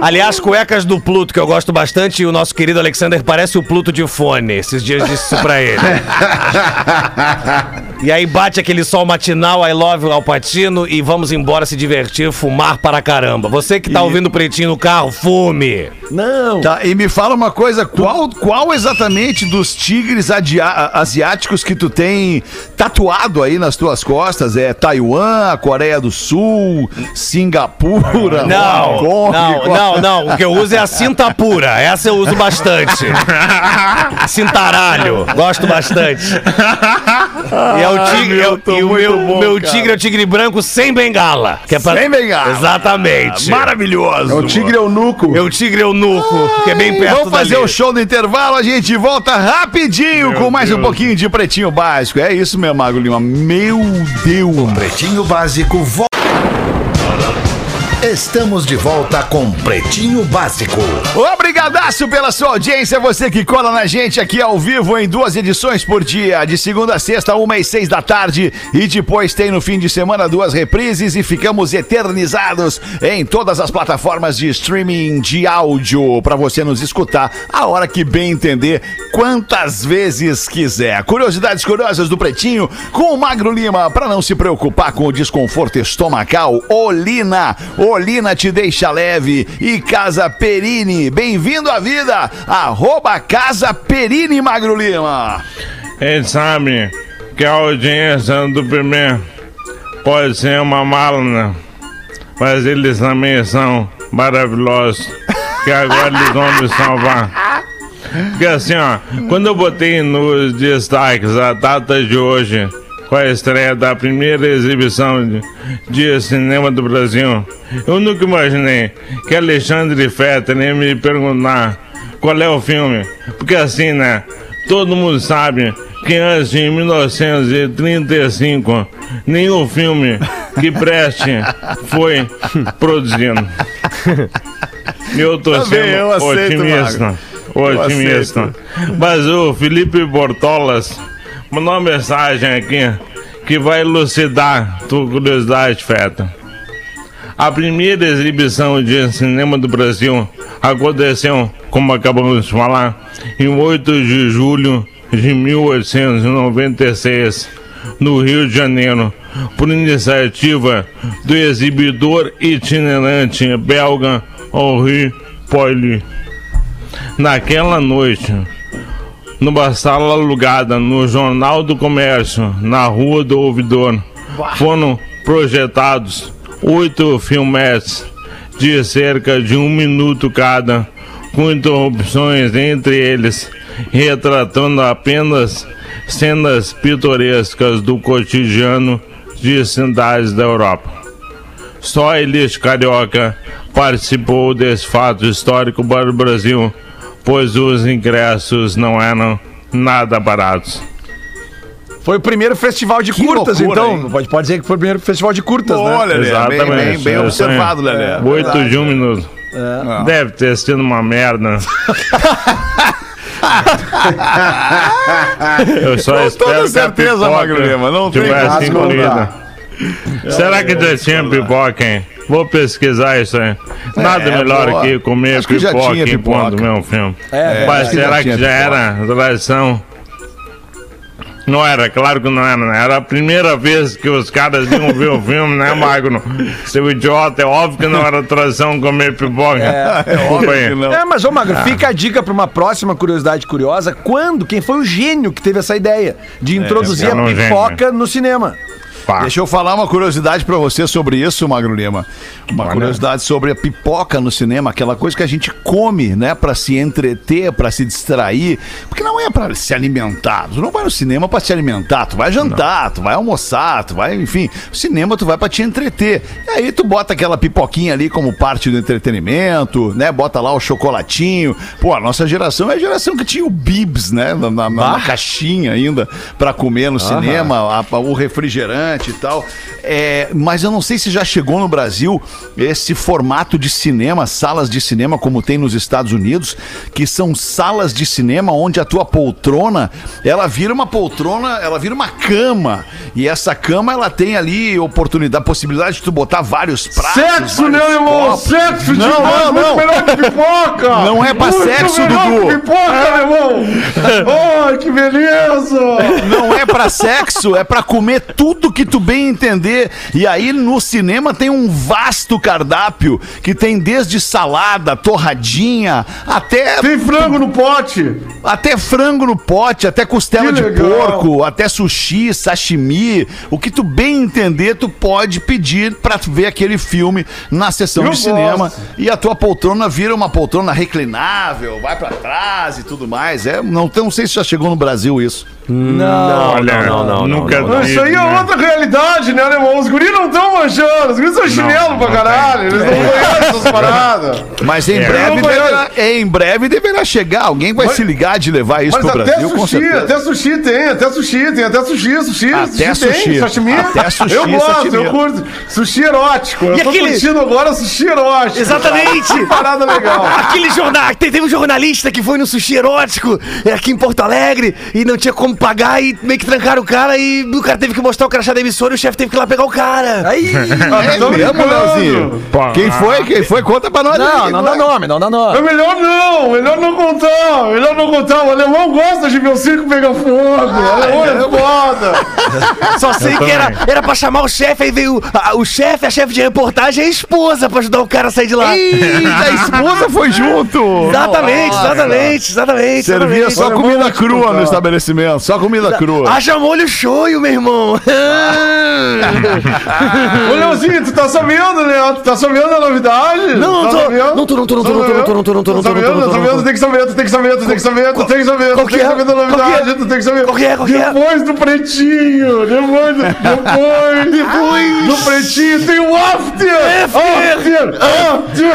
Aliás, cuecas do Pluto, que eu gosto bastante, e o nosso querido Alexander parece o Pluto de fone. Esses dias disse isso pra ele. E aí bate aquele sol matinal, I love you, Alpatino, e vamos embora se divertir, fumar para caramba. Você que tá ouvindo o pretinho no carro, fume. Não. Tá, e me fala uma coisa, qual, qual exatamente dos tigres asiáticos que tu tem tatuado aí nas tuas costas? É Taiwan, Coreia do Sul, Singapura, Não, Hong Kong? não, qual- não, não. O que eu uso é a cinta pura. Essa eu uso bastante. Cintaralho. Gosto bastante. E é o tigre. é o- e o meu, meu tigre é o tigre branco sem bengala. Que é pra... Sem bengala. Exatamente. Maravilhoso. É o tigre eunuco. Meu tigre eunuco, que é bem perto Vamos fazer dali. o show do intervalo, a gente volta rapidinho Meu com mais um Deus. pouquinho de Pretinho Básico. É isso, meu Mago Lima. Meu Deus. Pretinho Básico volta. Estamos de volta com Pretinho Básico. Obrigadaço pela sua audiência, você que cola na gente aqui ao vivo em duas edições por dia, de segunda a sexta, uma e seis da tarde, e depois tem no fim de semana duas reprises e ficamos eternizados em todas as plataformas de streaming de áudio para você nos escutar a hora que bem entender, quantas vezes quiser. Curiosidades curiosas do Pretinho com o Magro Lima, para não se preocupar com o desconforto estomacal, Olina, Olina te deixa leve e Casa Perini, bem-vindo à vida, arroba Casa Perini Magro Lima. Ele sabe que a audiência do primeiro pode ser uma mala? Mas eles também são maravilhosos. Que agora eles vão me salvar. Porque assim, ó, quando eu botei nos destaques a data de hoje, com a estreia da primeira exibição de, de cinema do Brasil, eu nunca imaginei que Alexandre Fetter ia me perguntar qual é o filme. Porque assim, né, todo mundo sabe que antes de 1935, nenhum filme que preste foi produzido. Eu tô Também sendo eu aceito, otimista. Otimista. Mas o Felipe Bortolas mandou uma mensagem aqui que vai elucidar tua curiosidade, Feta. A primeira exibição de cinema do Brasil aconteceu, como acabamos de falar, em 8 de julho de 1896, no Rio de Janeiro, por iniciativa do exibidor itinerante belga Henri Poily. Naquela noite, numa sala alugada no Jornal do Comércio, na Rua do Ouvidor, foram projetados oito filmes de cerca de um minuto cada, com interrupções entre eles, retratando apenas cenas pitorescas do cotidiano de cidades da Europa. Só a elite carioca participou desse fato histórico para o Brasil, pois os ingressos não eram nada baratos. Foi o primeiro festival de Que curtas, loucura, então. hein? Pode, pode dizer que foi o primeiro festival de curtas, né? Olha, Lelê, bem, Exatamente. bem, bem eu observado. Lelê. Oito de um minuto. Deve ter sido uma merda. eu só Com espero toda que a certeza, pipoca Magro Lima, não tem tivesse. Será que já tinha pipoca, hein? Vou pesquisar isso aí. Nada É, melhor boa. que comer Acho que já pipoca tinha enquanto pipoca. meu filme. É, Mas acho que já será que já pipoca. era tradição? Não era, claro que não era, né? Era a primeira vez que os caras iam ver o filme, né, Magno? Seu idiota, é óbvio que não era tradição comer pipoca. É, óbvio que não. É, mas ô Magro, fica a dica pra uma próxima curiosidade curiosa. Quando, quem foi o gênio que teve essa ideia de introduzir esse era a um gênio. pipoca no cinema? Deixa eu falar uma curiosidade pra você sobre isso, Magro Lima. Uma Olha. curiosidade sobre a pipoca no cinema, aquela coisa que a gente come, né, Pra se entreter, pra se distrair, porque não é pra se alimentar. Tu não vai no cinema pra se alimentar, tu vai jantar, tu vai almoçar, tu vai, enfim, cinema tu vai pra te entreter. E aí tu bota aquela pipoquinha ali como parte do entretenimento, né? Bota lá o chocolatinho. Pô, a nossa geração é a geração que tinha o bibs, né, na, na- na caixinha ainda pra comer no cinema, a- o refrigerante e tal. É, mas eu não sei se já chegou no Brasil esse formato de cinema, salas de cinema como tem nos Estados Unidos, que são salas de cinema onde a tua poltrona, ela vira uma poltrona, ela vira uma cama. E essa cama ela tem ali oportunidade, possibilidade de tu botar vários pratos. Sexo, vários irmão? copos. Sexo Não, demais, não, muito não. melhor que pipoca! Não é pra Muito sexo, Dudu. pipoca, meu irmão! Ai, que beleza! Não é pra sexo, é pra comer tudo que tu bem entender. E aí no cinema tem um vasto cardápio que tem desde salada, torradinha, até Tem frango no pote! até frango no pote, até costela de porco, até sushi, sashimi. O que tu bem entender, tu pode pedir pra ver aquele filme na sessão Eu de cinema. gosto. E a tua poltrona vira uma poltrona reclinável, vai pra trás e tudo mais. É, não, não sei se já chegou no Brasil isso. Não. Olha, não, não, não, nunca não, não. Isso aí é né? outra realidade, né, irmão? Os guris não estão manchando, os guris são chinelo pra não caralho, eles não conhecem essas paradas. Mas em É. breve deverá, em breve deverá chegar. Alguém vai Mas- se ligar de levar isso pro Brasil, com sushi, certeza. até sushi tem, até sushi tem, até sushi, sushi, Até sushi, sushi. tem, sashimi. Até sushi, eu gosto, sashimi. eu curto. Sushi erótico. Eu E tô aquele- curtindo agora sushi erótico. Exatamente. Que parada legal. Aquele jornal, te- teve um jornalista que foi no sushi erótico é, aqui em Porto Alegre e não tinha como pagar e meio que trancaram o cara e o cara teve que mostrar o crachá da emissora e o chefe teve que ir lá pegar o cara. Aí. É Tô mesmo. Leozinho? Quem foi? Quem foi? Conta pra nós. Não, aí, não dá nome, não dá É nome. melhor não, melhor não contar, melhor não contar. O alemão gosta de ver o circo pegar fogo. O alemão é foda. Só sei que era, era pra chamar o chefe, aí veio a- o chefe, a chefe de reportagem e a esposa pra ajudar o cara a sair de lá. Ih, a esposa foi junto. Exatamente, exatamente, exatamente. Servia exatamente. só comida crua no estabelecimento. Só comida crua. Haja molho shoyu, meu irmão. Ô, Leozinho, tu tá sabendo, né? Tu tá sabendo a novidade? Não, não tá tô. Não tô, não tô, não tô, não tô, não tô, não tô, não tô, não tô, Tá não tô, sabendo, não tô, tá não sabendo, tô. tu tem que saber, tu tem que saber, tu tem que saber, tu tem que saber, tu tem que é? saber da novidade, é? tu tem que saber. Qual que é? Qual que é? Depois do pretinho, depois do, depois, depois do pretinho tem o after! After!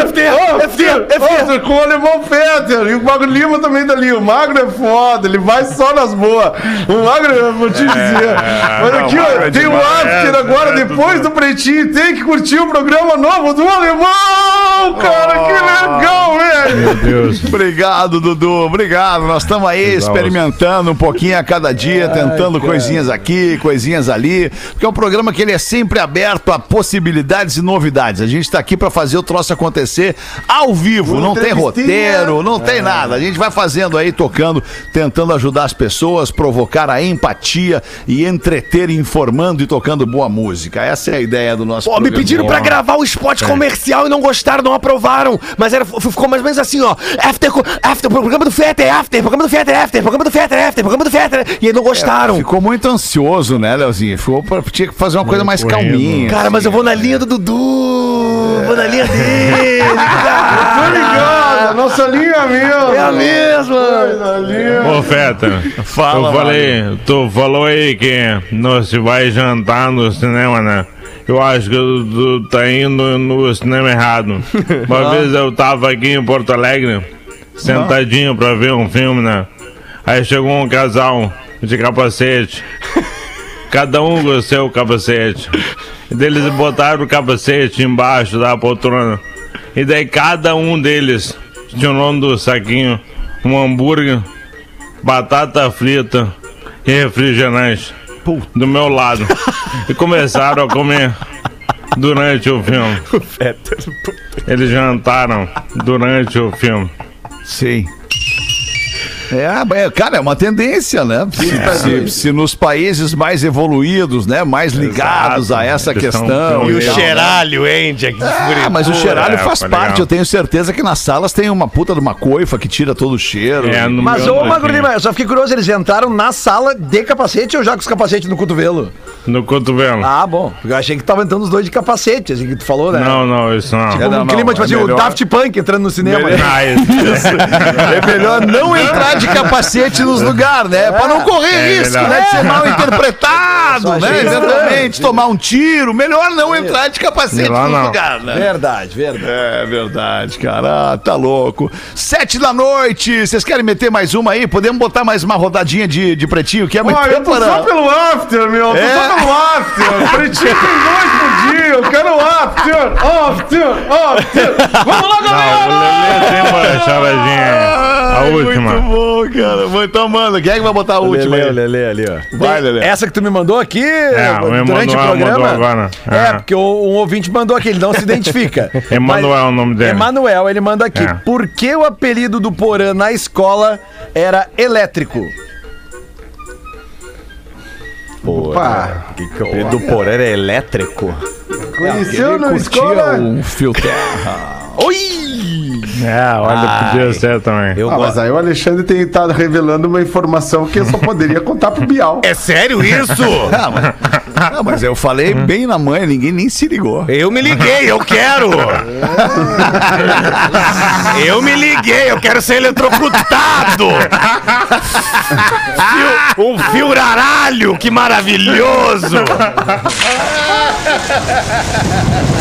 After! After! After! Com o alemão Peter e o Magro Lima também tá ali. O Magro é foda, ele vai só nas boas. O Magro, eu vou te dizer. Mas não, aqui, ó, é tem o after é, agora, é, depois do pretinho. Tem que curtir o programa novo do alemão, cara, que legal, velho! Meu Deus. Obrigado, Dudu. Obrigado. Nós estamos aí experimentando um pouquinho a cada dia, tentando coisinhas aqui, coisinhas ali. Porque é um programa que ele é sempre aberto a possibilidades e novidades. A gente está aqui para fazer o troço acontecer ao vivo. Não tem roteiro, não tem nada. A gente vai fazendo aí, tocando, tentando ajudar as pessoas, provocar a empatia e entreter, informando e tocando boa música. Essa é a ideia do nosso Pô, me programa. pediram pra gravar o spot comercial e não gostaram, não aprovaram. Mas era, ficou mais ou menos assim, ó. After, after, programa do Fetter, after, programa do Fetter, after, programa do Fetter, after, programa do Fetter. E aí não gostaram. Ficou muito ansioso, né, Leozinho? Ficou pra, tinha que fazer uma coisa mais correndo. calminha. Cara, mas eu vou na linha do Dudu. Vou na linha dele. Tô cara. ligado, a nossa linha mesmo. É a mesma. A linha. Ô, Feta, Fala, eu falei, tu falou aí que nós vai jantar no cinema, né? Eu acho que tu tá indo no cinema errado. Uma vez eu tava aqui em Porto Alegre, sentadinho pra ver um filme, né? Aí chegou um casal de capacete, cada um com o seu capacete. E eles botaram o capacete embaixo da poltrona. E daí cada um deles tirou do saquinho um hambúrguer batata frita e refrigerante do meu lado. e começaram a comer durante o filme. Eles jantaram durante o filme. Sim. É, é, cara, é uma tendência, né? Se, se- se nos países mais evoluídos, né, mais ligados a essa Eles questão. tão- E o Legal, cheiralho, hein, Jack? Ah, mas o cheiralho É, faz parte. legal. Eu tenho certeza que nas salas tem uma puta de uma coifa que tira todo o cheiro. É, Mas, ô, Magro Lima, eu só fiquei curioso, eles entraram na sala de capacete ou já com os capacetes no cotovelo? No cotovelo. Ah, bom. Porque eu achei que tava entrando os dois de capacete, assim que tu falou, né? Não, não, isso não. Como É, não, um não, clima, tipo é assim, o melhor- Daft Punk entrando no cinema. né? Ah, isso. É melhor não entrar de capacete nos lugares, né? Pra não correr É risco, verdade. né? De ser mal interpretado, né? Eventualmente, tomar um tiro. Melhor não entrar de capacete Melhor nos lugares, né? Verdade, verdade. É verdade, cara. Ah, tá louco. Sete da noite. Vocês querem meter mais uma aí? Podemos botar mais uma rodadinha de, de pretinho? Que é muito eu tô só pelo after, meu. Tô É? After. Pretinho tem dois por dia. Eu quero after, after, after. Vamos lá, Não, galera! o Lelê tem uma charadinha. A última. Muito bom, cara. Vai- Então, manda. Quem é que vai botar a última Lele, aí? Lele ali, ó. Vai, Lelê. Essa que tu me mandou aqui o durante o Emanuel programa. mandou agora. É, É. porque o, um ouvinte mandou aqui, ele não se identifica. Emanuel é o nome dele. Emanuel, ele manda aqui. É. Por que o apelido do Porã na escola era elétrico? Opa, Que que o apelido do Porã era elétrico? conheceu Curtia escola? um fio terra. É, olha, podia ser também. Eu Ah, mas aí o Alexandre tem estado revelando uma informação que eu só poderia contar pro Bial. É sério isso? Ah, mas, ah, mas eu falei bem na manhã, ninguém nem se ligou. Eu me liguei, eu quero! Eu me liguei, eu quero ser eletrocutado! Fio- um fio aralho, que maravilhoso!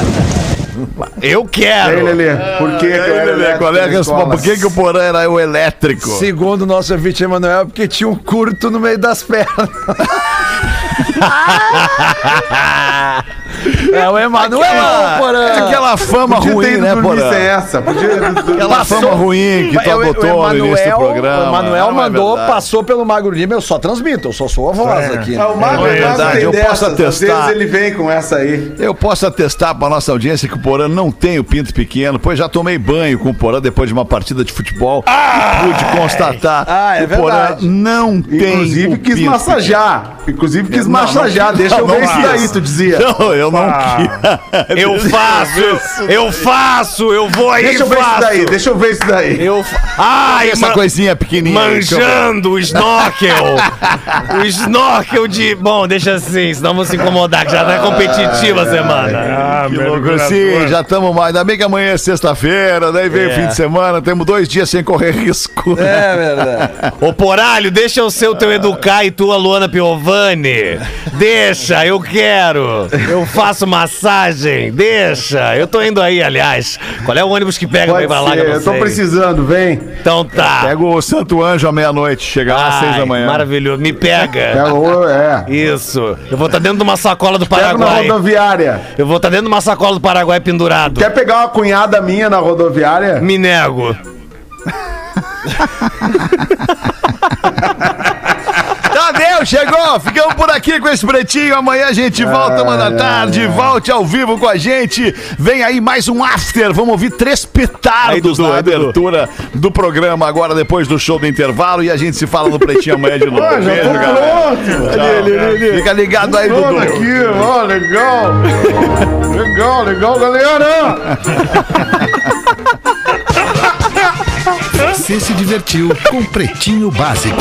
Eu quero! Lelê, por que que eu era Lelê, qual é a resposta? Por que, que o porã era o elétrico? Segundo o nosso ouvinte Emanuel, é porque tinha um curto no meio das pernas. é o Emanuel, Aquela, Porã! é aquela fama Podia ruim, né, porã? sem essa. Podia... Aquela fama ruim que tu Eu- adotou no início do programa. O Emanuel Não é mandou, verdade. passou pelo Magro Lima, eu só transmito, eu só sou a voz aqui. Ah, o Magro É é verdade, eu posso Às atestar. vezes ele vem com essa aí. Eu posso atestar para nossa audiência que o Porã não tem o pinto pequeno, pois já tomei banho com o Porã depois de uma partida de futebol e pude constatar Ah, é que o Porã não tem Inclusive o quis pinto massagear. Inclusive quis Não, massagear, não- deixa eu não ver isso daí, tu dizia. Não, eu não Eu faço, eu faço, eu vou aí Deixa eu ver faço. isso daí, deixa eu ver isso daí. Eu fa... Ai, Essa coisinha pequenininha. manjando o snorkel. o snorkel de... Bom, deixa assim, senão vamos se incomodar, que já tá competitiva a semana. Ah, Que loucura, sim, já estamos mais. Ainda bem que amanhã é sexta-feira, daí vem o É. fim de semana, temos dois dias sem correr risco. É verdade. Ô, Poralho, deixa eu ser o teu Educar e tua, Luana Piovani. Deixa, eu quero. Eu faço massagem, deixa. Eu tô indo aí, aliás. Qual é o ônibus que pega pra Pode ir pra lá? eu eu tô sei? precisando, vem. Então tá. Pega o Santo Anjo à meia-noite, chega lá às seis da manhã. Maravilhoso. Me pega. É, é. Isso. Eu vou estar dentro de uma sacola do Pega na Paraguai. rodoviária. Eu vou estar dentro de uma sacola do Paraguai pendurado. Quer pegar uma cunhada minha na rodoviária? Me nego. Chegou. Ficamos por aqui com esse pretinho. Amanhã a gente volta, uma da tarde. Volte ao vivo com a gente. Vem aí mais um after. Vamos ouvir três petardos Dudu. abertura do programa, agora depois do show do intervalo. E a gente se fala no pretinho amanhã de novo. Ah, Beijo, galera. pronto. Ali, ali, ali. Fica ligado aí, Dudu. aqui, ó, legal. legal, legal, galera. Você se divertiu com Pretinho Básico.